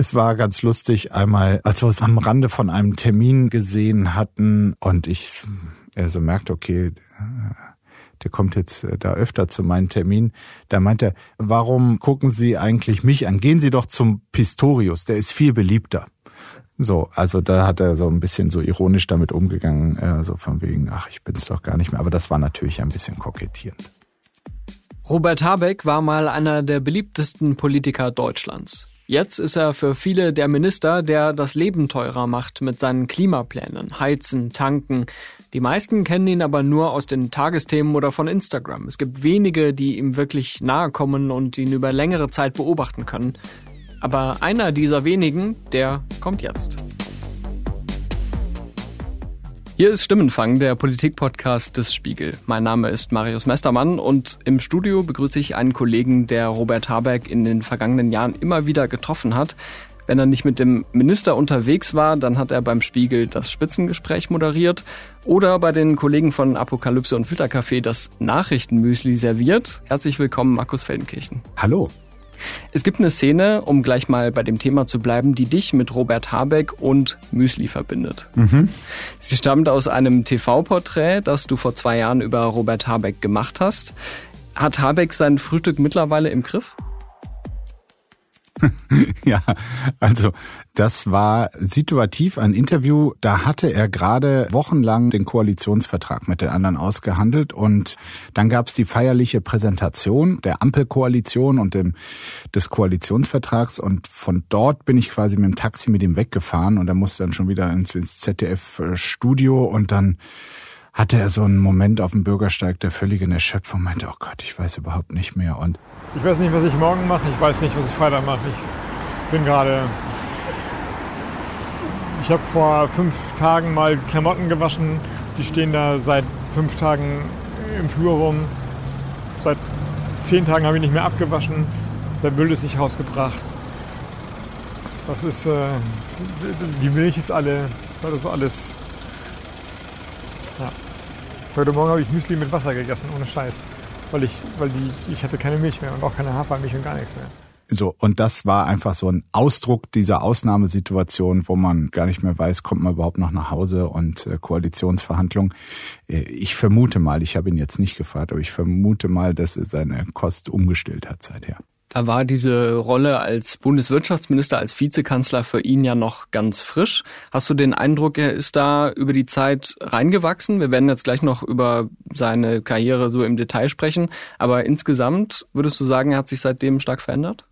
Es war ganz lustig einmal, als wir uns am Rande von einem Termin gesehen hatten und ich er so merkt, okay, der kommt jetzt äh, da öfter zu meinen Terminen. Da meint er, warum gucken Sie eigentlich mich an? Gehen Sie doch zum Pistorius, der ist viel beliebter. So, also da hat er so ein bisschen so ironisch damit umgegangen, äh, so von wegen, ach, ich bin's doch gar nicht mehr. Aber das war natürlich ein bisschen kokettierend. Robert Habeck war mal einer der beliebtesten Politiker Deutschlands. Jetzt ist er für viele der Minister, der das Leben teurer macht mit seinen Klimaplänen, Heizen, Tanken. Die meisten kennen ihn aber nur aus den Tagesthemen oder von Instagram. Es gibt wenige, die ihm wirklich nahe kommen und ihn über längere Zeit beobachten können. Aber einer dieser wenigen, der kommt jetzt. Hier ist Stimmenfang, der Politikpodcast des Spiegel. Mein Name ist Marius Mestermann und im Studio begrüße ich einen Kollegen, der Robert Habeck in den vergangenen Jahren immer wieder getroffen hat. Wenn er nicht mit dem Minister unterwegs war, dann hat er beim Spiegel das Spitzengespräch moderiert oder bei den Kollegen von Apokalypse und Filtercafé das Nachrichtenmüsli serviert. Herzlich willkommen, Markus Feldenkirchen. Hallo. Es gibt eine Szene, um gleich mal bei dem Thema zu bleiben, die dich mit Robert Habeck und Müsli verbindet. Mhm. Sie stammt aus einem TV-Porträt, das du vor zwei Jahren über Robert Habeck gemacht hast. Hat Habeck sein Frühstück mittlerweile im Griff? ja, also das war situativ ein Interview, da hatte er gerade wochenlang den Koalitionsvertrag mit den anderen ausgehandelt und dann gab es die feierliche Präsentation der Ampelkoalition und dem, des Koalitionsvertrags und von dort bin ich quasi mit dem Taxi mit ihm weggefahren und er musste dann schon wieder ins, ins ZDF-Studio und dann hatte er so einen Moment auf dem Bürgersteig der völligen Erschöpfung, meinte, oh Gott, ich weiß überhaupt nicht mehr. Und ich weiß nicht, was ich morgen mache, ich weiß nicht, was ich Freitag mache. Ich bin gerade. Ich habe vor fünf Tagen mal Klamotten gewaschen. Die stehen da seit fünf Tagen im Flur rum. Seit zehn Tagen habe ich nicht mehr abgewaschen. Der Müll ist nicht rausgebracht. Das ist. Äh, die Milch ist alle. Das ist alles ja. Heute Morgen habe ich Müsli mit Wasser gegessen, ohne Scheiß. Weil ich, weil die, ich hatte keine Milch mehr und auch keine Hafermilch und gar nichts mehr. So, und das war einfach so ein Ausdruck dieser Ausnahmesituation, wo man gar nicht mehr weiß, kommt man überhaupt noch nach Hause und äh, Koalitionsverhandlungen. Äh, ich vermute mal, ich habe ihn jetzt nicht gefragt, aber ich vermute mal, dass er seine Kost umgestellt hat seither. Da war diese Rolle als Bundeswirtschaftsminister, als Vizekanzler für ihn ja noch ganz frisch. Hast du den Eindruck, er ist da über die Zeit reingewachsen? Wir werden jetzt gleich noch über seine Karriere so im Detail sprechen. Aber insgesamt würdest du sagen, er hat sich seitdem stark verändert?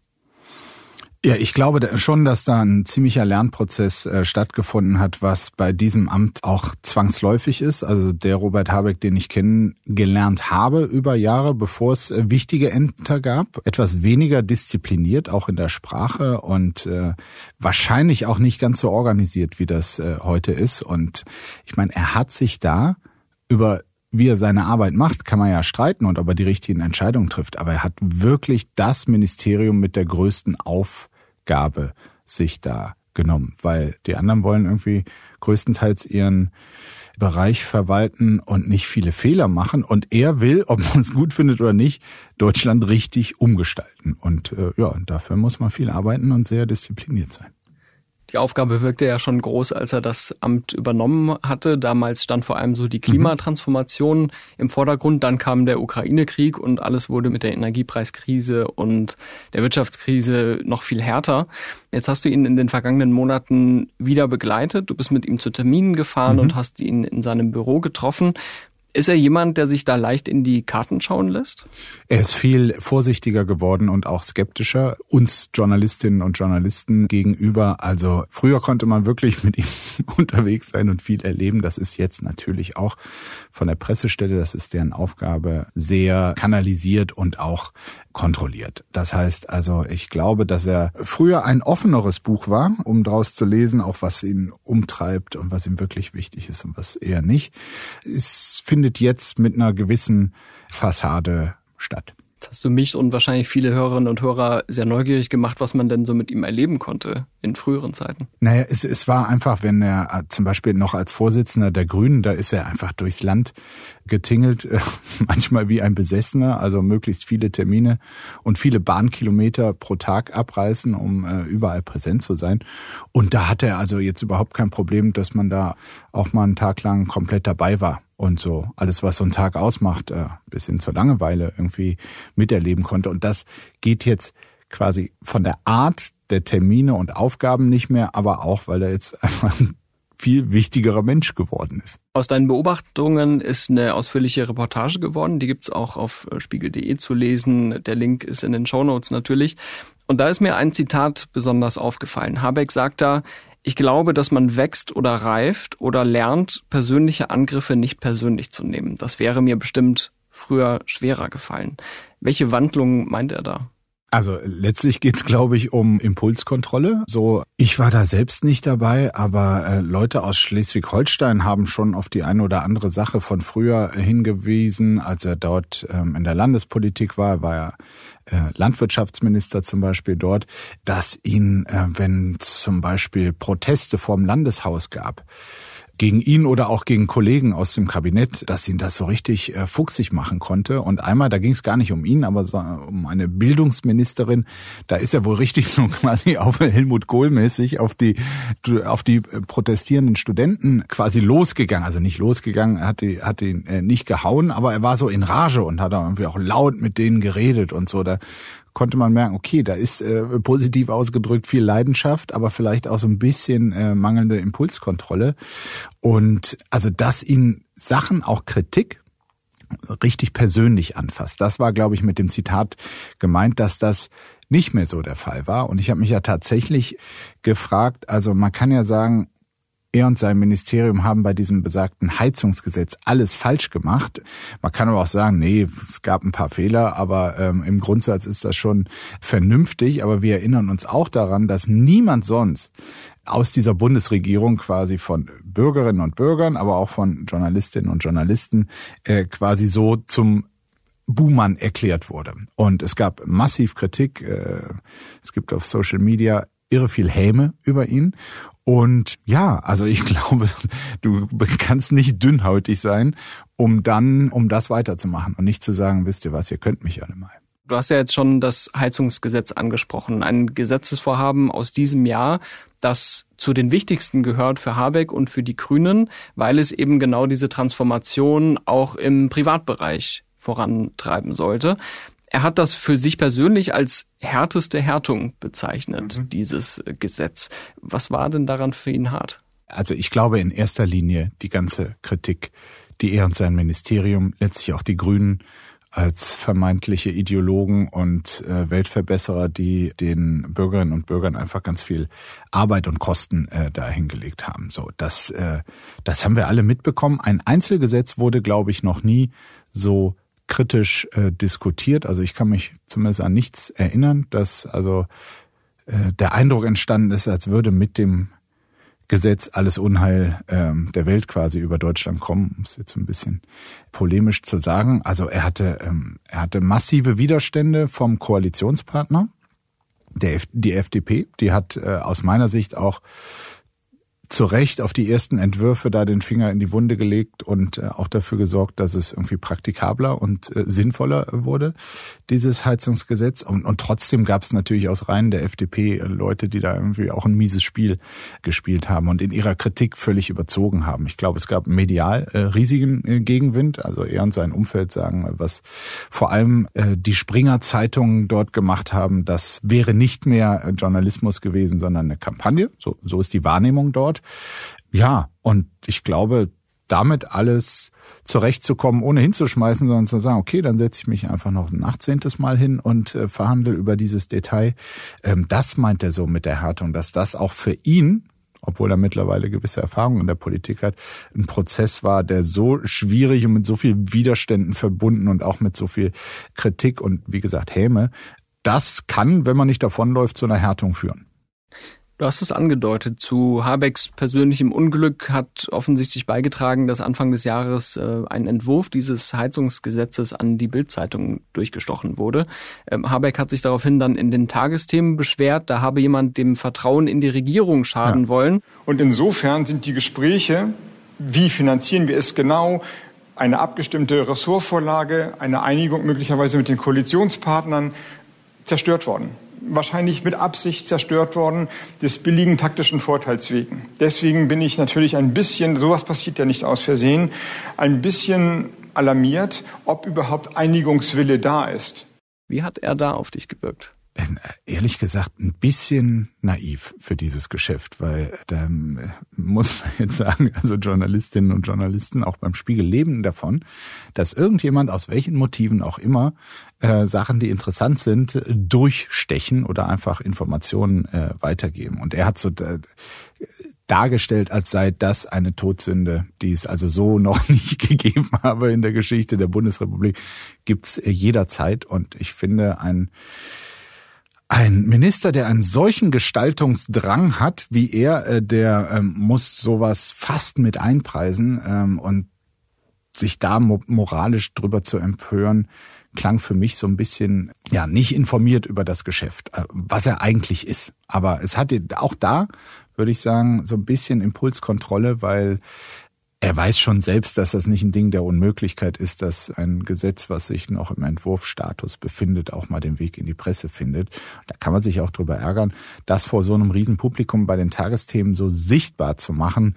Ja, ich glaube schon, dass da ein ziemlicher Lernprozess äh, stattgefunden hat, was bei diesem Amt auch zwangsläufig ist. Also der Robert Habeck, den ich kennengelernt habe über Jahre, bevor es äh, wichtige Ämter gab, etwas weniger diszipliniert, auch in der Sprache und äh, wahrscheinlich auch nicht ganz so organisiert, wie das äh, heute ist. Und ich meine, er hat sich da über wie er seine Arbeit macht, kann man ja streiten und ob er die richtigen Entscheidungen trifft. Aber er hat wirklich das Ministerium mit der größten Aufgabe sich da genommen, weil die anderen wollen irgendwie größtenteils ihren Bereich verwalten und nicht viele Fehler machen. Und er will, ob man es gut findet oder nicht, Deutschland richtig umgestalten. Und äh, ja, dafür muss man viel arbeiten und sehr diszipliniert sein. Die Aufgabe wirkte ja schon groß, als er das Amt übernommen hatte. Damals stand vor allem so die Klimatransformation im Vordergrund. Dann kam der Ukraine-Krieg und alles wurde mit der Energiepreiskrise und der Wirtschaftskrise noch viel härter. Jetzt hast du ihn in den vergangenen Monaten wieder begleitet. Du bist mit ihm zu Terminen gefahren mhm. und hast ihn in seinem Büro getroffen. Ist er jemand, der sich da leicht in die Karten schauen lässt? Er ist viel vorsichtiger geworden und auch skeptischer uns Journalistinnen und Journalisten gegenüber. Also früher konnte man wirklich mit ihm unterwegs sein und viel erleben. Das ist jetzt natürlich auch von der Pressestelle, das ist deren Aufgabe, sehr kanalisiert und auch kontrolliert. Das heißt also, ich glaube, dass er früher ein offeneres Buch war, um daraus zu lesen, auch was ihn umtreibt und was ihm wirklich wichtig ist und was eher nicht. Es findet jetzt mit einer gewissen Fassade statt. Jetzt hast du mich und wahrscheinlich viele Hörerinnen und Hörer sehr neugierig gemacht, was man denn so mit ihm erleben konnte in früheren Zeiten. Naja, es, es war einfach, wenn er äh, zum Beispiel noch als Vorsitzender der Grünen, da ist er einfach durchs Land getingelt, äh, manchmal wie ein Besessener, also möglichst viele Termine und viele Bahnkilometer pro Tag abreißen, um äh, überall präsent zu sein. Und da hatte er also jetzt überhaupt kein Problem, dass man da auch mal einen Tag lang komplett dabei war und so alles, was so ein Tag ausmacht, äh, bis hin zur Langeweile irgendwie miterleben konnte. Und das geht jetzt quasi von der Art der Termine und Aufgaben nicht mehr, aber auch, weil er jetzt einfach ein viel wichtigerer Mensch geworden ist. Aus deinen Beobachtungen ist eine ausführliche Reportage geworden. Die gibt's auch auf äh, spiegel.de zu lesen. Der Link ist in den Show Notes natürlich. Und da ist mir ein Zitat besonders aufgefallen. Habeck sagt da, ich glaube, dass man wächst oder reift oder lernt, persönliche Angriffe nicht persönlich zu nehmen. Das wäre mir bestimmt früher schwerer gefallen. Welche Wandlung meint er da? Also letztlich geht's, glaube ich, um Impulskontrolle. So, ich war da selbst nicht dabei, aber äh, Leute aus Schleswig-Holstein haben schon auf die eine oder andere Sache von früher hingewiesen, als er dort ähm, in der Landespolitik war, war er äh, Landwirtschaftsminister zum Beispiel dort, dass ihn, äh, wenn zum Beispiel Proteste vorm Landeshaus gab, gegen ihn oder auch gegen Kollegen aus dem Kabinett, dass ihn das so richtig äh, fuchsig machen konnte. Und einmal, da ging es gar nicht um ihn, aber so, um eine Bildungsministerin, da ist er wohl richtig so quasi auf Helmut Kohl mäßig auf die auf die protestierenden Studenten quasi losgegangen. Also nicht losgegangen, hat die hat ihn äh, nicht gehauen, aber er war so in Rage und hat irgendwie auch laut mit denen geredet und so. Da konnte man merken, okay, da ist äh, positiv ausgedrückt viel Leidenschaft, aber vielleicht auch so ein bisschen äh, mangelnde Impulskontrolle. Und also, dass ihn Sachen, auch Kritik, richtig persönlich anfasst. Das war, glaube ich, mit dem Zitat gemeint, dass das nicht mehr so der Fall war. Und ich habe mich ja tatsächlich gefragt, also man kann ja sagen, er und sein Ministerium haben bei diesem besagten Heizungsgesetz alles falsch gemacht. Man kann aber auch sagen, nee, es gab ein paar Fehler, aber ähm, im Grundsatz ist das schon vernünftig. Aber wir erinnern uns auch daran, dass niemand sonst aus dieser Bundesregierung quasi von Bürgerinnen und Bürgern, aber auch von Journalistinnen und Journalisten äh, quasi so zum Buhmann erklärt wurde. Und es gab massiv Kritik. Äh, es gibt auf Social Media irre viel Häme über ihn. Und ja, also ich glaube, du kannst nicht dünnhäutig sein, um dann, um das weiterzumachen und nicht zu sagen, wisst ihr was, ihr könnt mich alle mal. Du hast ja jetzt schon das Heizungsgesetz angesprochen, ein Gesetzesvorhaben aus diesem Jahr, das zu den wichtigsten gehört für Habeck und für die Grünen, weil es eben genau diese Transformation auch im Privatbereich vorantreiben sollte. Er hat das für sich persönlich als härteste Härtung bezeichnet, mhm. dieses Gesetz. Was war denn daran für ihn hart? Also ich glaube in erster Linie die ganze Kritik, die er und sein Ministerium, letztlich auch die Grünen als vermeintliche Ideologen und äh, Weltverbesserer, die den Bürgerinnen und Bürgern einfach ganz viel Arbeit und Kosten äh, dahingelegt haben. So, das, äh, das haben wir alle mitbekommen. Ein Einzelgesetz wurde, glaube ich, noch nie so kritisch äh, diskutiert. Also ich kann mich zumindest an nichts erinnern, dass also äh, der Eindruck entstanden ist, als würde mit dem Gesetz alles Unheil ähm, der Welt quasi über Deutschland kommen, um es jetzt ein bisschen polemisch zu sagen. Also er hatte, ähm, er hatte massive Widerstände vom Koalitionspartner, der F die FDP. Die hat äh, aus meiner Sicht auch zu Recht auf die ersten Entwürfe da den Finger in die Wunde gelegt und äh, auch dafür gesorgt, dass es irgendwie praktikabler und äh, sinnvoller wurde, dieses Heizungsgesetz. Und, und trotzdem gab es natürlich aus Reihen der FDP äh, Leute, die da irgendwie auch ein mieses Spiel gespielt haben und in ihrer Kritik völlig überzogen haben. Ich glaube, es gab medial riesigen Gegenwind. Also er und sein Umfeld sagen, was vor allem die Springer Zeitungen dort gemacht haben, das wäre nicht mehr Journalismus gewesen, sondern eine Kampagne. So, so ist die Wahrnehmung dort. Ja, und ich glaube, damit alles zurechtzukommen, ohne hinzuschmeißen, sondern zu sagen, okay, dann setze ich mich einfach noch ein achtzehntes Mal hin und äh, verhandle über dieses Detail. Ähm, das meint er so mit der Härtung, dass das auch für ihn, obwohl er mittlerweile gewisse Erfahrungen in der Politik hat, ein Prozess war, der so schwierig und mit so viel Widerständen verbunden und auch mit so viel Kritik und wie gesagt Häme, das kann, wenn man nicht davonläuft, zu einer Härtung führen. Du hast es angedeutet. Zu Habecks persönlichem Unglück hat offensichtlich beigetragen, dass Anfang des Jahres äh, ein Entwurf dieses Heizungsgesetzes an die Bildzeitung durchgestochen wurde. Ähm, Habeck hat sich daraufhin dann in den Tagesthemen beschwert, da habe jemand dem Vertrauen in die Regierung schaden ja. wollen. Und insofern sind die Gespräche, wie finanzieren wir es genau, eine abgestimmte Ressortvorlage, eine Einigung möglicherweise mit den Koalitionspartnern zerstört worden wahrscheinlich mit Absicht zerstört worden, des billigen taktischen Vorteils wegen. Deswegen bin ich natürlich ein bisschen, sowas passiert ja nicht aus Versehen, ein bisschen alarmiert, ob überhaupt Einigungswille da ist. Wie hat er da auf dich gewirkt? ehrlich gesagt ein bisschen naiv für dieses Geschäft, weil da äh, muss man jetzt sagen, also Journalistinnen und Journalisten auch beim Spiegel leben davon, dass irgendjemand aus welchen Motiven auch immer äh, Sachen, die interessant sind, durchstechen oder einfach Informationen äh, weitergeben. Und er hat so äh, dargestellt, als sei das eine Todsünde, die es also so noch nicht gegeben habe in der Geschichte der Bundesrepublik, gibt's äh, jederzeit. Und ich finde, ein ein Minister, der einen solchen Gestaltungsdrang hat wie er, der ähm, muss sowas fast mit einpreisen ähm, und sich da moralisch drüber zu empören, klang für mich so ein bisschen, ja, nicht informiert über das Geschäft, äh, was er eigentlich ist. Aber es hatte auch da, würde ich sagen, so ein bisschen Impulskontrolle, weil er weiß schon selbst, dass das nicht ein Ding der Unmöglichkeit ist, dass ein Gesetz, was sich noch im Entwurfsstatus befindet, auch mal den Weg in die Presse findet. Da kann man sich auch drüber ärgern, das vor so einem Riesenpublikum bei den Tagesthemen so sichtbar zu machen.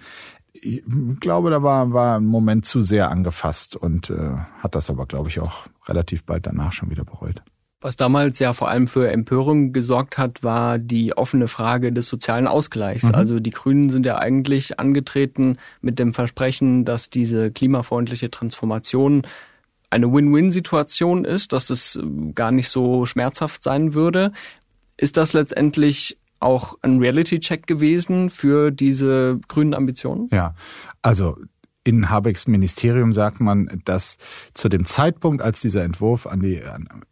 Ich glaube, da war, war ein Moment zu sehr angefasst und äh, hat das aber, glaube ich, auch relativ bald danach schon wieder bereut. Was damals ja vor allem für Empörung gesorgt hat, war die offene Frage des sozialen Ausgleichs. Mhm. Also die Grünen sind ja eigentlich angetreten mit dem Versprechen, dass diese klimafreundliche Transformation eine Win-Win-Situation ist, dass es gar nicht so schmerzhaft sein würde. Ist das letztendlich auch ein Reality-Check gewesen für diese grünen Ambitionen? Ja, also in Habecks Ministerium sagt man, dass zu dem Zeitpunkt, als dieser Entwurf an die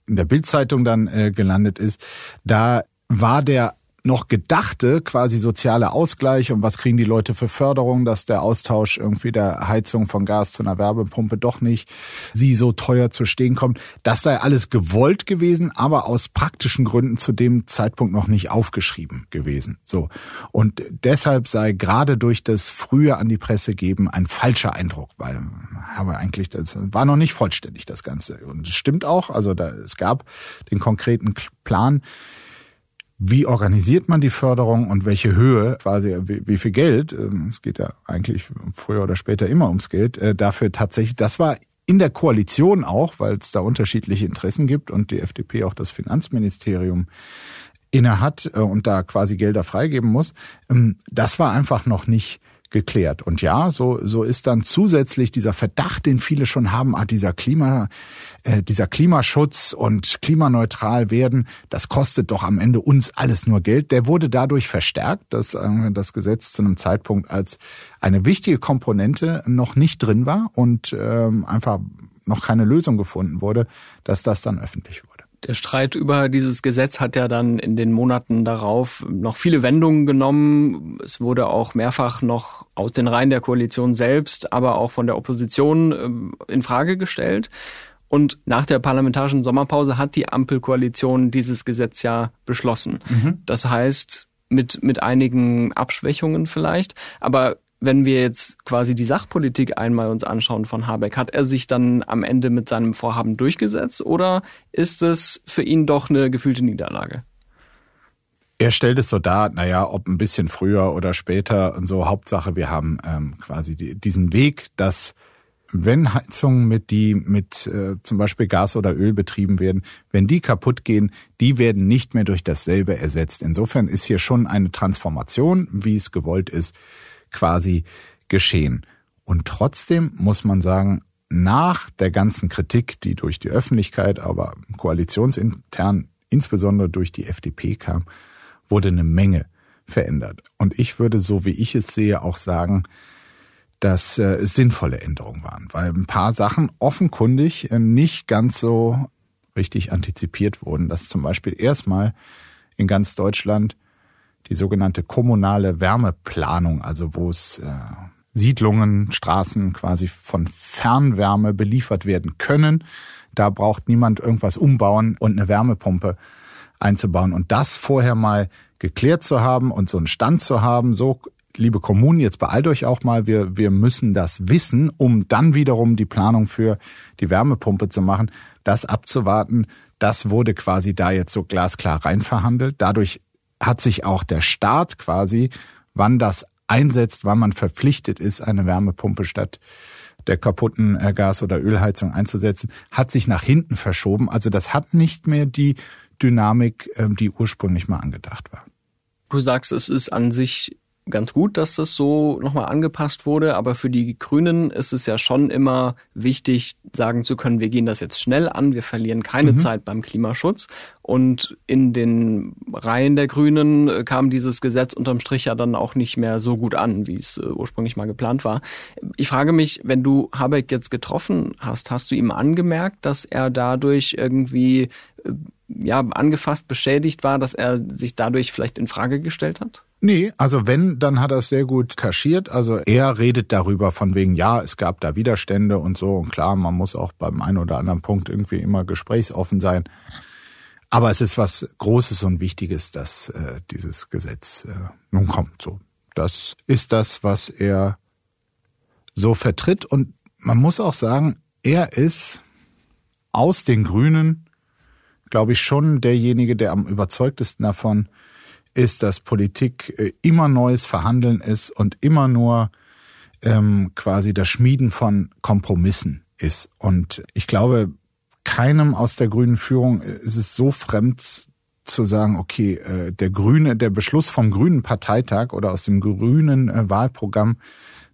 in der Bildzeitung dann äh, gelandet ist, da war der noch gedachte quasi soziale Ausgleich und was kriegen die Leute für Förderung, dass der Austausch irgendwie der Heizung von Gas zu einer Werbepumpe doch nicht sie so teuer zu stehen kommt. Das sei alles gewollt gewesen, aber aus praktischen Gründen zu dem Zeitpunkt noch nicht aufgeschrieben gewesen. So. Und deshalb sei gerade durch das frühe an die Presse geben ein falscher Eindruck, weil aber eigentlich das war noch nicht vollständig das Ganze. Und es stimmt auch, also da, es gab den konkreten Plan, wie organisiert man die Förderung und welche Höhe, quasi wie, viel Geld, ähm, es geht ja eigentlich früher oder später immer ums Geld, äh, dafür tatsächlich, das war in der Koalition auch, weil es da unterschiedliche Interessen gibt und die FDP auch das Finanzministerium inne hat äh, und da quasi Gelder freigeben muss. Ähm, das war einfach noch nicht geklärt. Und ja, so, so ist dann zusätzlich dieser Verdacht, den viele schon haben, ah, dieser Klima, äh, dieser Klimaschutz und klimaneutral werden, das kostet doch am Ende uns alles nur Geld. Der wurde dadurch verstärkt, dass äh, das Gesetz zu einem Zeitpunkt als eine wichtige Komponente noch nicht drin war und ähm, einfach noch keine Lösung gefunden wurde, dass das dann öffentlich wurde. Der Streit über dieses Gesetz hat ja dann in den Monaten darauf noch viele Wendungen genommen. Es wurde auch mehrfach noch aus den Reihen der Koalition selbst, aber auch von der Opposition ähm, in Frage gestellt. Und nach der parlamentarischen Sommerpause hat die Ampelkoalition dieses Gesetz ja beschlossen. Mhm. Das heißt, mit, mit einigen Abschwächungen vielleicht. Aber wenn wir jetzt quasi die Sachpolitik einmal uns anschauen von Habeck, hat er sich dann am Ende mit seinem Vorhaben durchgesetzt oder ist es für ihn doch eine gefühlte Niederlage? Er stellt es so dar, naja, ob ein bisschen früher oder später und so. Hauptsache, wir haben ähm, quasi die, diesen Weg, dass wenn Heizungen mit die mit äh, zum Beispiel Gas oder Öl betrieben werden, wenn die kaputt gehen, die werden nicht mehr durch dasselbe ersetzt. Insofern ist hier schon eine Transformation, wie es gewollt ist, quasi geschehen. Und trotzdem muss man sagen, nach der ganzen Kritik, die durch die Öffentlichkeit, aber koalitionsintern, insbesondere durch die FDP kam, wurde eine Menge verändert. Und ich würde, so wie ich es sehe, auch sagen, dass äh, sinnvolle Änderungen waren, weil ein paar Sachen offenkundig äh, nicht ganz so richtig antizipiert wurden, dass zum Beispiel erstmal in ganz Deutschland die sogenannte kommunale Wärmeplanung, also wo es äh, Siedlungen, Straßen quasi von Fernwärme beliefert werden können. Da braucht niemand irgendwas umbauen und eine Wärmepumpe einzubauen. Und das vorher mal geklärt zu haben und so einen Stand zu haben, so liebe Kommunen, jetzt beeilt euch auch mal, wir, wir müssen das wissen, um dann wiederum die Planung für die Wärmepumpe zu machen, das abzuwarten, das wurde quasi da jetzt so glasklar reinverhandelt. Dadurch hat sich auch der Staat quasi, wann das einsetzt, wann man verpflichtet ist, eine Wärmepumpe statt der kaputten äh, Gas- oder Ölheizung einzusetzen, hat sich nach hinten verschoben. Also das hat nicht mehr die Dynamik, ähm, die ursprünglich mal angedacht war. Du sagst, es ist an sich ganz gut, dass das so nochmal angepasst wurde, aber für die Grünen ist es ja schon immer wichtig, sagen zu können, wir gehen das jetzt schnell an, wir verlieren keine mhm. Zeit beim Klimaschutz. Und in den Reihen der Grünen äh, kam dieses Gesetz unterm Strich ja dann auch nicht mehr so gut an, wie es äh, ursprünglich mal geplant war. Ich frage mich, wenn du Habeck jetzt getroffen hast, hast du ihm angemerkt, dass er dadurch irgendwie äh, ja angefasst, beschädigt war, dass er sich dadurch vielleicht in Frage gestellt hat? Nee, also wenn, dann hat er es sehr gut kaschiert. Also er redet darüber von wegen, ja, es gab da Widerstände und so. Und klar, man muss auch beim einen oder anderen Punkt irgendwie immer gesprächsoffen sein. Aber es ist was Großes und Wichtiges, dass äh, dieses Gesetz äh, nun kommt. So, das ist das, was er so vertritt. Und man muss auch sagen, er ist aus den Grünen, glaube ich, schon derjenige, der am überzeugtesten davon ist, dass Politik äh, immer neues Verhandeln ist und immer nur ähm, quasi das Schmieden von Kompromissen ist. Und ich glaube, keinem aus der grünen Führung ist es so fremd zu sagen, okay, äh, der grüne, der Beschluss vom grünen Parteitag oder aus dem grünen äh, Wahlprogramm,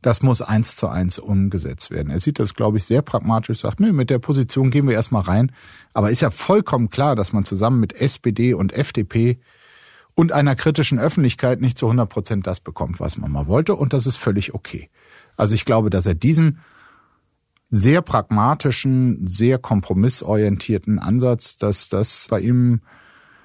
das muss eins zu eins umgesetzt werden. Er sieht das, glaube ich, sehr pragmatisch, sagt, nö, mit der Position gehen wir erstmal rein. Aber ist ja vollkommen klar, dass man zusammen mit SPD und FDP und einer kritischen Öffentlichkeit nicht zu 100 Prozent das bekommt, was man mal wollte. Und das ist völlig okay. Also ich glaube, dass er diesen sehr pragmatischen, sehr kompromissorientierten Ansatz, dass das bei ihm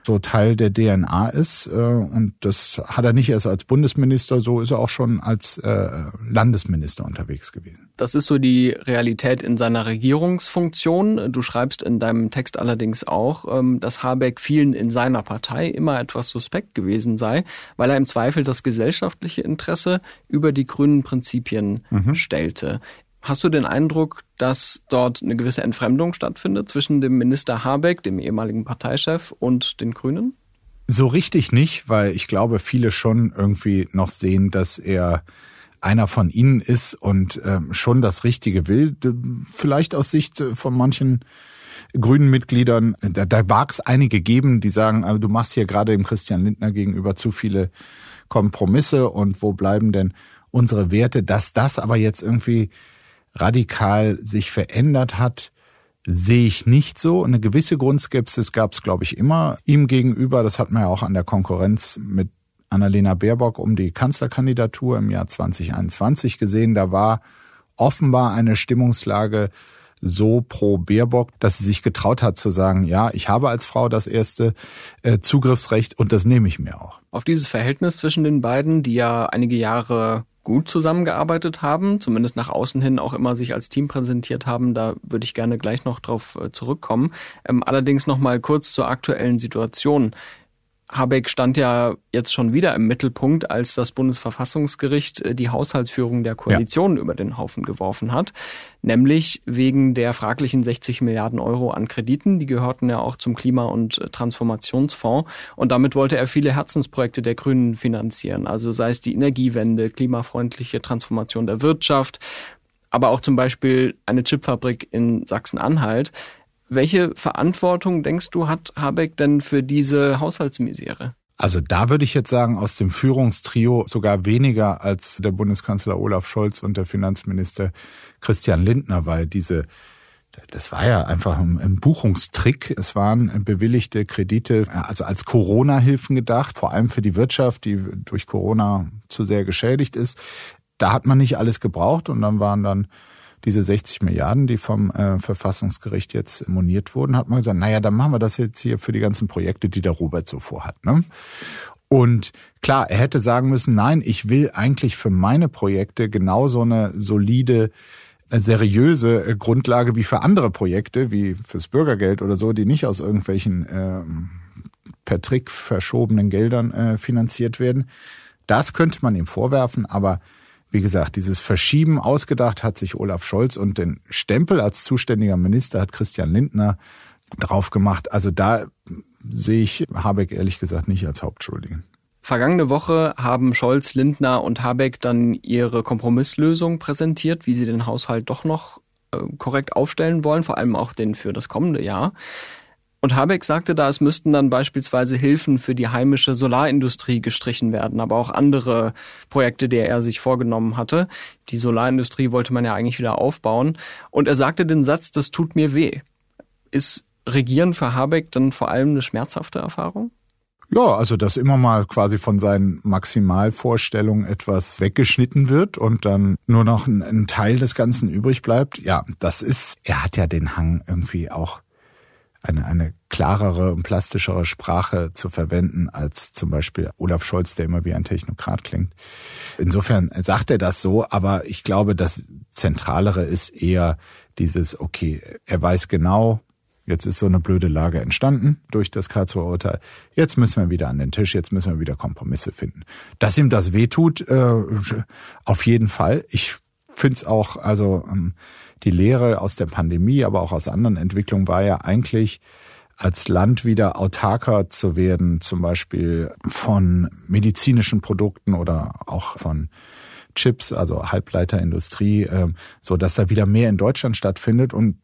so Teil der DNA ist. Äh, und das hat er nicht erst als Bundesminister, so ist er auch schon als äh, Landesminister unterwegs gewesen. Das ist so die Realität in seiner Regierungsfunktion. Du schreibst in deinem Text allerdings auch, ähm, dass Habeck vielen in seiner Partei immer etwas suspekt gewesen sei, weil er im Zweifel das gesellschaftliche Interesse über die grünen Prinzipien mhm. stellte. Hast du den Eindruck, dass dort eine gewisse Entfremdung stattfindet zwischen dem Minister Habeck, dem ehemaligen Parteichef, und den Grünen? So richtig nicht, weil ich glaube, viele schon irgendwie noch sehen, dass er einer von ihnen ist und ähm, schon das Richtige will. Vielleicht aus Sicht von manchen grünen Mitgliedern, da, da mag es einige geben, die sagen, du machst hier gerade dem Christian Lindner gegenüber zu viele Kompromisse und wo bleiben denn unsere Werte, dass das aber jetzt irgendwie radikal sich verändert hat, sehe ich nicht so. Eine gewisse Grundskepsis gab es, glaube ich, immer ihm gegenüber. Das hat man ja auch an der Konkurrenz mit Annalena Baerbock um die Kanzlerkandidatur im Jahr 2021 gesehen. Da war offenbar eine Stimmungslage so pro Baerbock, dass sie sich getraut hat zu sagen, ja, ich habe als Frau das erste äh, Zugriffsrecht und das nehme ich mir auch. Auf dieses Verhältnis zwischen den beiden, die ja einige Jahre gut zusammengearbeitet haben, zumindest nach außen hin auch immer sich als Team präsentiert haben. Da würde ich gerne gleich noch drauf äh, zurückkommen. Ähm, allerdings noch mal kurz zur aktuellen Situation. Habeck stand ja jetzt schon wieder im Mittelpunkt, als das Bundesverfassungsgericht äh, die Haushaltsführung der Koalition ja. über den Haufen geworfen hat, nämlich wegen der fraglichen 60 Milliarden Euro an Krediten, die gehörten ja auch zum Klima- und äh, Transformationsfonds und damit wollte er viele Herzensprojekte der Grünen finanzieren, also sei es die Energiewende, klimafreundliche Transformation der Wirtschaft, aber auch zum Beispiel eine Chipfabrik in Sachsen-Anhalt. Welche Verantwortung, denkst du, hat Habeck denn für diese Haushaltsmisere? Also da würde ich jetzt sagen, aus dem Führungstrio sogar weniger als der Bundeskanzler Olaf Scholz und der Finanzminister Christian Lindner, weil diese das war ja einfach ein Buchungstrick. Es waren bewilligte Kredite, also als Corona-Hilfen gedacht, vor allem für die Wirtschaft, die durch Corona zu sehr geschädigt ist. Da hat man nicht alles gebraucht und dann waren dann diese 60 Milliarden, die vom äh, Verfassungsgericht jetzt moniert wurden, hat man gesagt, naja, dann machen wir das jetzt hier für die ganzen Projekte, die der Robert so vorhat. Ne? Und klar, er hätte sagen müssen, nein, ich will eigentlich für meine Projekte genauso eine solide seriöse äh, Grundlage wie für andere Projekte, wie fürs Bürgergeld oder so, die nicht aus irgendwelchen ähm, per Trick verschobenen Geldern äh, finanziert werden. Das könnte man ihm vorwerfen, aber wie gesagt, dieses Verschieben ausgedacht hat sich Olaf Scholz und den Stempel als zuständiger Minister hat Christian Lindner drauf gemacht. Also da sehe ich Habeck ehrlich gesagt nicht als Hauptschuldigen. Vergangene Woche haben Scholz, Lindner und Habeck dann ihre Kompromisslösung präsentiert, wie sie den Haushalt doch noch äh, korrekt aufstellen wollen, vor allem auch den für das kommende Jahr. Und Habeck sagte da, es müssten dann beispielsweise Hilfen für die heimische Solarindustrie gestrichen werden, aber auch andere Projekte, die er sich vorgenommen hatte. Die Solarindustrie wollte man ja eigentlich wieder aufbauen. Und er sagte den Satz, das tut mir weh. Ist Regieren für Habeck dann vor allem eine schmerzhafte Erfahrung? Ja, also dass immer mal quasi von seinen Maximalvorstellungen etwas weggeschnitten wird und dann nur noch ein, ein, Teil des Ganzen übrig bleibt. Ja, das ist, er hat ja den Hang irgendwie auch eine, eine klarere und plastischere Sprache zu verwenden als zum Beispiel Olaf Scholz, der immer wie ein Technokrat klingt. Insofern sagt er das so, aber ich glaube, das Zentralere ist eher dieses, okay, er weiß genau, Jetzt ist so eine blöde Lage entstanden durch das Karlsruher Urteil. Jetzt müssen wir wieder an den Tisch, jetzt müssen wir wieder Kompromisse finden. Dass ihm das wehtut, äh, auf jeden Fall. Ich finde es auch, also ähm, die Lehre aus der Pandemie, aber auch aus anderen Entwicklungen war ja eigentlich, als Land wieder autarker zu werden, zum Beispiel von medizinischen Produkten oder auch von Chips, also Halbleiterindustrie, äh, so dass da wieder mehr in Deutschland stattfindet und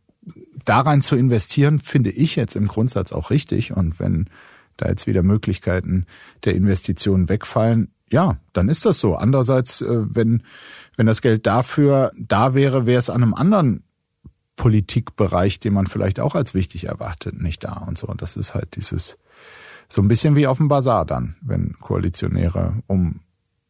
da rein zu investieren, finde ich jetzt im Grundsatz auch richtig. Und wenn da jetzt wieder Möglichkeiten der Investitionen wegfallen, ja, dann ist das so. Andererseits, äh, wenn, wenn das Geld dafür da wäre, wäre es an einem anderen Politikbereich, den man vielleicht auch als wichtig erwartet, nicht da und so. Und das ist halt dieses, so ein bisschen wie auf dem Bazar dann, wenn Koalitionäre um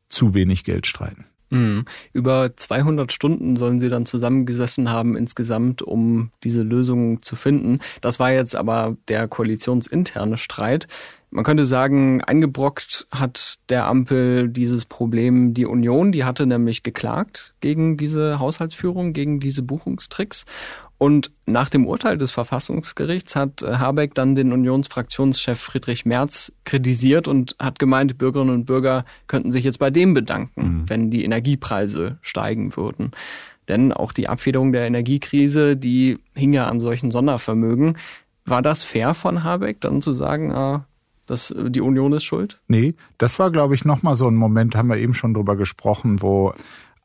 zu wenig Geld streiten. Mhm. Über 200 Stunden sollen sie dann zusammengesessen haben insgesamt, um diese Lösung zu finden. Das war jetzt aber der koalitionsinterne Streit. Man könnte sagen, eingebrockt hat der Ampel dieses Problem die Union. Die hatte nämlich geklagt gegen diese Haushaltsführung, gegen diese Buchungstricks. Und nach dem Urteil des Verfassungsgerichts hat äh, Habeck dann den Unionsfraktionschef Friedrich Merz kritisiert und hat gemeint, Bürgerinnen und Bürger könnten sich jetzt bei dem bedanken, mhm. wenn die Energiepreise steigen würden. Denn auch die Abfederung der Energiekrise, die hing ja an solchen Sondervermögen. War das fair von Habeck, dann zu sagen, ah, dass äh, die Union ist schuld? Nee, das war, glaube ich, nochmal so ein Moment, haben wir eben schon drüber gesprochen, wo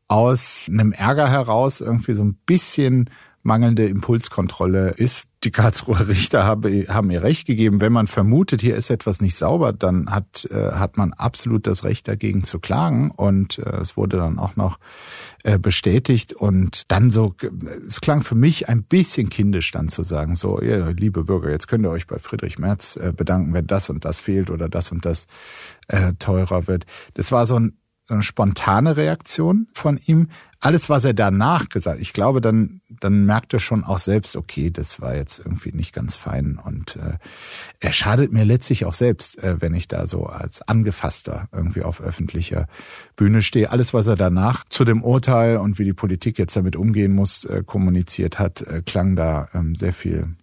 aus einem Ärger heraus irgendwie so ein bisschen mangelnde Impulskontrolle ist. Die Karlsruher Richter haben ihr Recht gegeben. Wenn man vermutet, hier ist etwas nicht sauber, dann hat, äh, hat man absolut das Recht dagegen zu klagen. Und äh, es wurde dann auch noch äh, bestätigt. Und dann so, es klang für mich ein bisschen kindisch dann zu sagen, so, ja, liebe Bürger, jetzt könnt ihr euch bei Friedrich Merz bedanken, wenn das und das fehlt oder das und das teurer wird. Das war so ein so eine spontane Reaktion von ihm. Alles, was er danach gesagt, ich glaube, dann, dann merkt er schon auch selbst, okay, das war jetzt irgendwie nicht ganz fein und äh, er schadet mir letztlich auch selbst, äh, wenn ich da so als Angefasster irgendwie auf öffentlicher Bühne stehe. Alles, was er danach zu dem Urteil und wie die Politik jetzt damit umgehen muss, äh, kommuniziert hat, äh, klang da ähm, sehr viel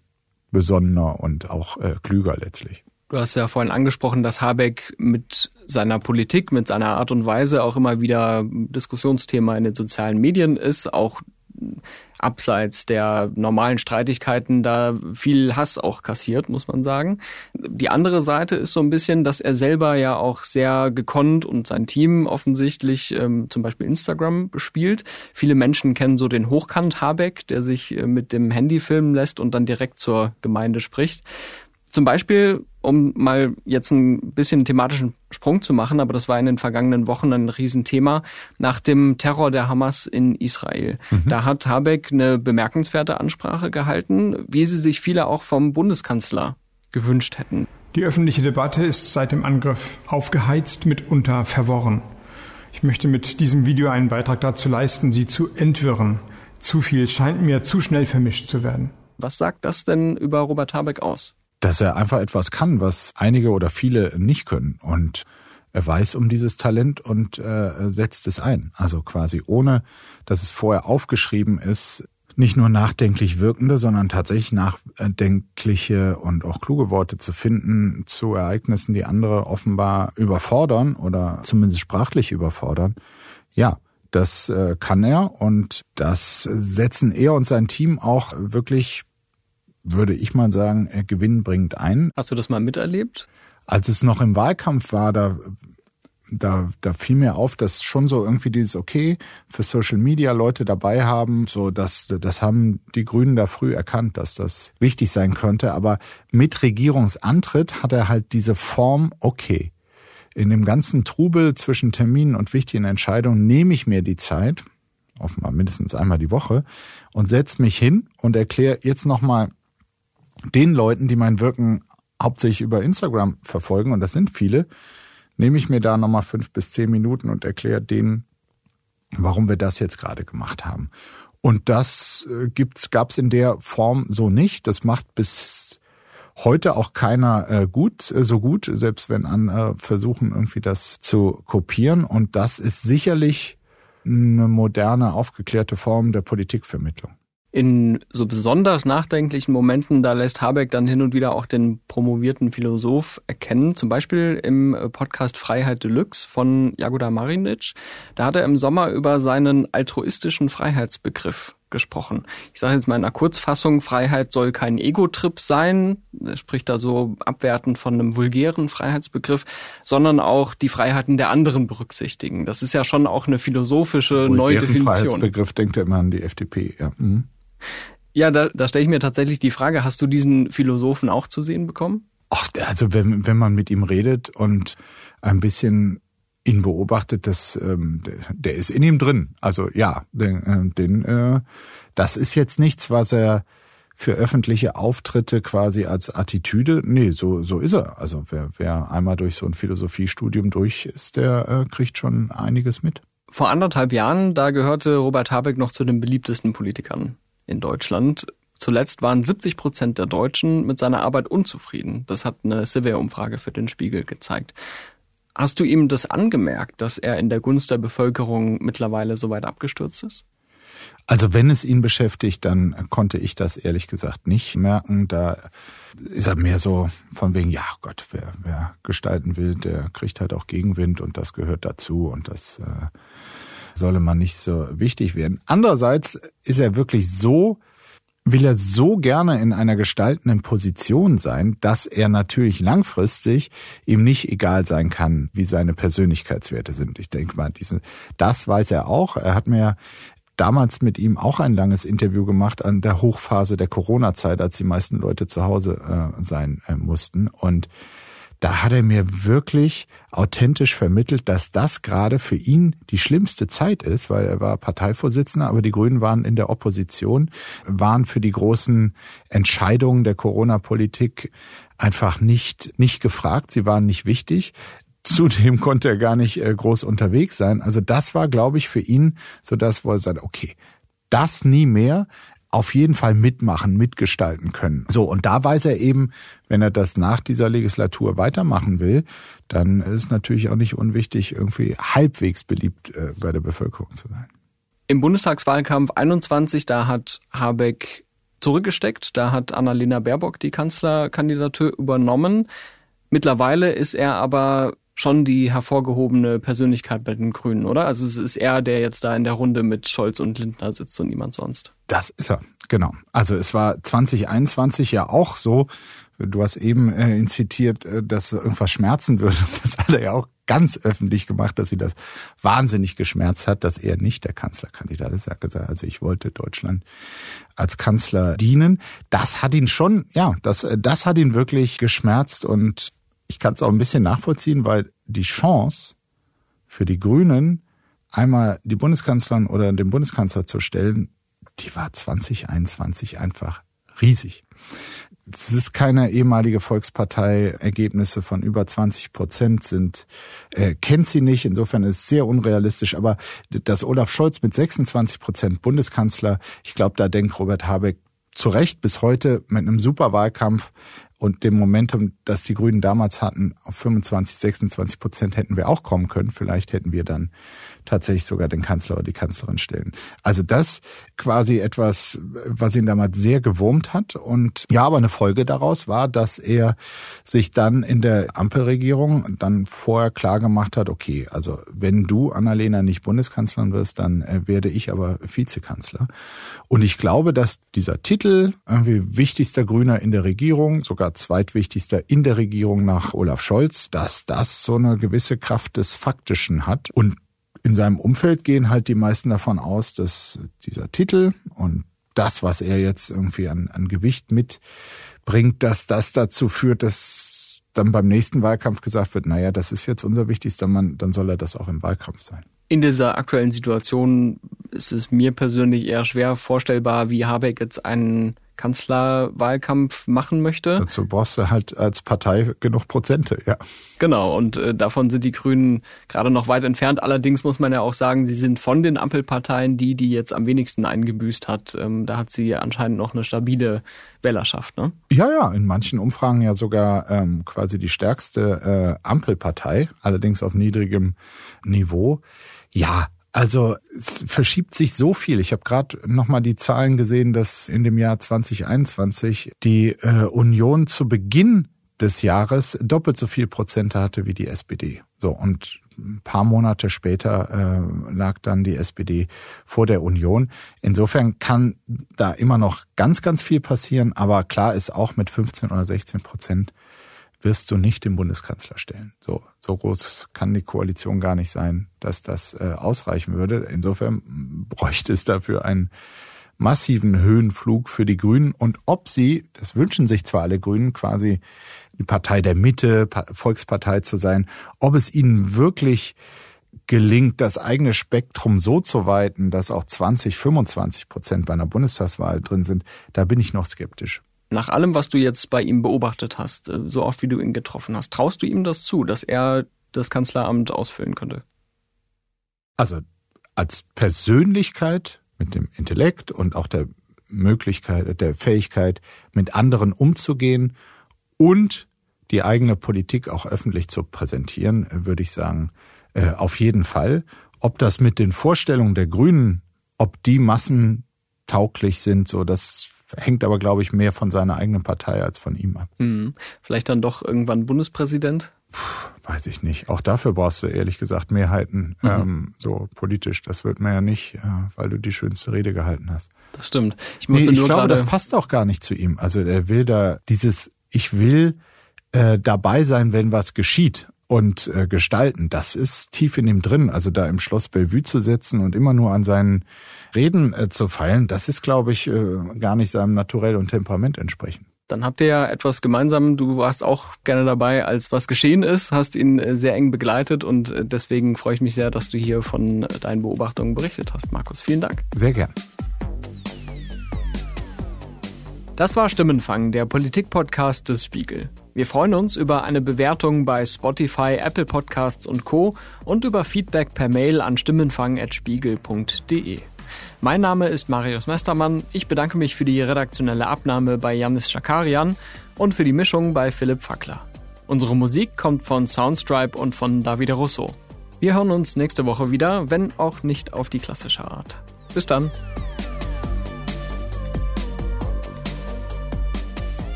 besonnener und auch äh, klüger letztlich. Du hast ja vorhin angesprochen, dass Habeck mit seiner Politik, mit seiner Art und Weise auch immer wieder Diskussionsthema in den sozialen Medien ist, auch abseits der normalen Streitigkeiten da viel Hass auch kassiert, muss man sagen. Die andere Seite ist so ein bisschen, dass er selber ja auch sehr gekonnt und sein Team offensichtlich ähm, zum Beispiel Instagram bespielt. Viele Menschen kennen so den Hochkant Habeck, der sich äh, mit dem Handy filmen lässt und dann direkt zur Gemeinde spricht. Zum Beispiel, um mal jetzt ein bisschen thematischen Sprung zu machen, aber das war in den vergangenen Wochen ein Riesenthema, nach dem Terror der Hamas in Israel. Mhm. Da hat Habeck eine bemerkenswerte Ansprache gehalten, wie sie sich viele auch vom Bundeskanzler gewünscht hätten. Die öffentliche Debatte ist seit dem Angriff aufgeheizt, mitunter verworren. Ich möchte mit diesem Video einen Beitrag dazu leisten, sie zu entwirren. Zu viel scheint mir zu schnell vermischt zu werden. Was sagt das denn über Robert Habeck aus? Dass er einfach etwas kann, was einige oder viele nicht können. Und er weiß um dieses Talent und äh, setzt es ein. Also quasi ohne, dass es vorher aufgeschrieben ist, nicht nur nachdenklich wirkende, sondern tatsächlich nachdenkliche und auch kluge Worte zu finden zu Ereignissen, die andere offenbar überfordern oder zumindest sprachlich überfordern. Ja, das äh, kann er und das setzen er und sein Team auch wirklich, würde ich mal sagen, äh, gewinnbringend ein. Hast du das mal miterlebt? Als es noch im Wahlkampf war, da da, da fiel mir auf, dass schon so irgendwie dieses okay für Social Media Leute dabei haben, so dass das haben die Grünen da früh erkannt, dass das wichtig sein könnte. Aber mit Regierungsantritt hat er halt diese Form okay. In dem ganzen Trubel zwischen Terminen und wichtigen Entscheidungen nehme ich mir die Zeit, offenbar mindestens einmal die Woche, und setze mich hin und erkläre jetzt nochmal den Leuten, die mein Wirken hauptsächlich über Instagram verfolgen, und das sind viele, nehme ich mir da nochmal fünf bis zehn Minuten und erkläre denen, warum wir das jetzt gerade gemacht haben. Und das äh, gibt's, gab's in der Form so nicht. Das macht bis heute auch keiner äh, gut, äh, so gut, selbst wenn andere versuchen, irgendwie das zu kopieren. Und das ist sicherlich eine moderne, aufgeklärte Form der Politikvermittlung. In so besonders nachdenklichen Momenten, da lässt Habeck dann hin und wieder auch den promovierten Philosoph erkennen. Zum Beispiel im Podcast Freiheit Deluxe von Jagoda Marinic. Da hat er im Sommer über seinen altruistischen Freiheitsbegriff gesprochen. Ich sage jetzt mal in einer Kurzfassung, Freiheit soll kein Ego-Trip sein, er spricht da so abwertend von einem vulgären Freiheitsbegriff, sondern auch die Freiheiten der anderen berücksichtigen. Das ist ja schon auch eine philosophische neue Definition. Freiheitsbegriff denkt er immer an die FDP, ja. Mhm. Ja, da, da stelle ich mir tatsächlich die Frage, hast du diesen Philosophen auch zu sehen bekommen? Ach, also wenn, wenn man mit ihm redet und ein bisschen ihn beobachtet, das, ähm, der ist in ihm drin. Also ja, den, äh, den, äh, das ist jetzt nichts, was er für öffentliche Auftritte quasi als Attitüde, nee, so, so ist er. Also wer, wer einmal durch so ein Philosophiestudium durch ist, der äh, kriegt schon einiges mit. Vor anderthalb Jahren, da gehörte Robert Habeck noch zu den beliebtesten Politikern in Deutschland. Zuletzt waren 70 Prozent der Deutschen mit seiner Arbeit unzufrieden. Das hat eine Survey-Umfrage für den Spiegel gezeigt. Hast du ihm das angemerkt, dass er in der Gunst der Bevölkerung mittlerweile so weit abgestürzt ist? Also wenn es ihn beschäftigt, dann konnte ich das ehrlich gesagt nicht merken. Da ist er mehr so von wegen, ja Gott, wer, wer gestalten will, der kriegt halt auch Gegenwind und das gehört dazu und das äh, solle man nicht so wichtig werden. Andererseits ist er wirklich so, will er so gerne in einer gestaltenden Position sein, dass er natürlich langfristig ihm nicht egal sein kann, wie seine Persönlichkeitswerte sind. Ich denke mal, diesen, das weiß er auch. Er hat mir damals mit ihm auch ein langes Interview gemacht an der Hochphase der Corona-Zeit, als die meisten Leute zu Hause äh, sein äh, mussten. Und da hat er mir wirklich authentisch vermittelt, dass das gerade für ihn die schlimmste Zeit ist, weil er war Parteivorsitzender, aber die Grünen waren in der Opposition, waren für die großen Entscheidungen der Corona-Politik einfach nicht, nicht gefragt, sie waren nicht wichtig. Zudem konnte er gar nicht äh, groß unterwegs sein. Also das war, glaube ich, für ihn so das, wo er sagt, okay, das nie mehr auf jeden Fall mitmachen, mitgestalten können. So, und da weiß er eben, wenn er das nach dieser Legislatur weitermachen will, dann ist natürlich auch nicht unwichtig, irgendwie halbwegs beliebt äh, bei der Bevölkerung zu sein. Im Bundestagswahlkampf 21, da hat Habeck zurückgesteckt, da hat Annalena Baerbock die Kanzlerkandidatur übernommen. Mittlerweile ist er aber schon die hervorgehobene Persönlichkeit bei den Grünen, oder? Also es ist er, der jetzt da in der Runde mit Scholz und Lindner sitzt und niemand sonst. Das ist er, genau. Also es war 2021 ja auch so, du hast eben äh, zitiert, äh, dass irgendwas schmerzen würde. Das hat er ja auch ganz öffentlich gemacht, dass sie das wahnsinnig geschmerzt hat, dass er nicht der Kanzlerkandidat ist. Er hat gesagt, also ich wollte Deutschland als Kanzler dienen. Das hat ihn schon, ja, das, das hat ihn wirklich geschmerzt und ich kann es auch ein bisschen nachvollziehen, weil die Chance für die Grünen, einmal die Bundeskanzlerin oder den Bundeskanzler zu stellen, die war 2021 einfach riesig. Es ist keine ehemalige Volkspartei. Ergebnisse von über 20 Prozent sind, äh, kennt sie nicht. Insofern ist es sehr unrealistisch. Aber dass Olaf Scholz mit 26 Prozent Bundeskanzler, ich glaube, da denkt Robert Habeck zu Recht bis heute mit einem Superwahlkampf und dem Momentum, das die Grünen damals hatten, auf 25, 26 Prozent hätten wir auch kommen können. Vielleicht hätten wir dann tatsächlich sogar den Kanzler oder die Kanzlerin stellen. Also das quasi etwas, was ihn damals sehr gewurmt hat. Und ja, aber eine Folge daraus war, dass er sich dann in der Ampelregierung dann vorher klar gemacht hat, okay, also wenn du, Annalena, nicht Bundeskanzlerin wirst, dann äh, werde ich aber Vizekanzler. Und ich glaube, dass dieser Titel, irgendwie wichtigster Grüner in der Regierung, sogar zweitwichtigster in der Regierung nach Olaf Scholz, dass das so eine gewisse Kraft des Faktischen hat. Und in seinem Umfeld gehen halt die meisten davon aus, dass dieser Titel und das, was er jetzt irgendwie an, an Gewicht mitbringt, dass das dazu führt, dass dann beim nächsten Wahlkampf gesagt wird, naja, das ist jetzt unser wichtigster Mann, dann soll er das auch im Wahlkampf sein. In dieser aktuellen Situation ist es mir persönlich eher schwer vorstellbar, wie Habeck jetzt einen Kanzlerwahlkampf machen möchte. Dazu brauchst du halt als Partei genug Prozente, ja. Genau, und äh, davon sind die Grünen gerade noch weit entfernt. Allerdings muss man ja auch sagen, sie sind von den Ampelparteien die, die jetzt am wenigsten eingebüßt hat. Ähm, da hat sie anscheinend noch eine stabile Wählerschaft, ne? Ja, ja, in manchen Umfragen ja sogar ähm, quasi die stärkste äh, Ampelpartei, allerdings auf niedrigem Niveau. Ja, also es verschiebt sich so viel. Ich habe gerade nochmal die Zahlen gesehen, dass in dem Jahr 2021 die äh, Union zu Beginn des Jahres doppelt so viel Prozente hatte wie die SPD. So und ein paar Monate später äh, lag dann die SPD vor der Union. Insofern kann da immer noch ganz, ganz viel passieren, aber klar ist auch mit 15 oder 16 Prozent wirst du nicht den Bundeskanzler stellen. So, so groß kann die Koalition gar nicht sein, dass das äh, ausreichen würde. Insofern bräuchte es dafür einen massiven Höhenflug für die Grünen. Und ob sie, das wünschen sich zwar alle Grünen, quasi die Partei der Mitte, Volkspartei zu sein, ob es ihnen wirklich gelingt, das eigene Spektrum so zu weiten, dass auch 20, 25 Prozent bei einer Bundestagswahl drin sind, da bin ich noch skeptisch. Nach allem, was du jetzt bei ihm beobachtet hast, äh, so oft wie du ihn getroffen hast, traust du ihm das zu, dass er das Kanzleramt ausfüllen könnte? Also als Persönlichkeit mit dem Intellekt und auch der Möglichkeit, der Fähigkeit, mit anderen umzugehen und die eigene Politik auch öffentlich zu präsentieren, würde ich sagen, äh, auf jeden Fall. Ob das mit den Vorstellungen der Grünen, ob die massentauglich sind, so das hängt aber, glaube ich, mehr von seiner eigenen Partei als von ihm ab. Hm. Vielleicht dann doch irgendwann Bundespräsident? Puh, weiß ich nicht. Auch dafür brauchst du ehrlich gesagt Mehrheiten, mhm. ähm, so politisch. Das wird man ja nicht, äh, weil du die schönste Rede gehalten hast. Das stimmt. Ich, nee, ich glaube, das passt auch gar nicht zu ihm. Also er will da dieses, ich will äh, dabei sein, wenn was geschieht und äh, gestalten, das ist tief in ihm drin. Also da im Schloss Bellevue zu sitzen und immer nur an seinen Reden äh, zu feilen, das ist, glaube ich, äh, gar nicht seinem Naturell und Temperament entsprechend. Dann habt ihr ja etwas gemeinsam. Du warst auch gerne dabei, als was geschehen ist, hast ihn äh, sehr eng begleitet und äh, deswegen freue ich mich sehr, dass du hier von äh, deinen Beobachtungen berichtet hast, Markus. Vielen Dank. Sehr gern. Das war Stimmenfang, der Politik-Podcast des Spiegel. Wir freuen uns über eine Bewertung bei Spotify, Apple Podcasts und Co. und über Feedback per Mail an stimmenfang.spiegel.de. Mein Name ist Marius Mestermann. Ich bedanke mich für die redaktionelle Abnahme bei Janis Schakarian und für die Mischung bei Philipp Fackler. Unsere Musik kommt von Soundstripe und von Davide Russo. Wir hören uns nächste Woche wieder, wenn auch nicht auf die klassische Art. Bis dann.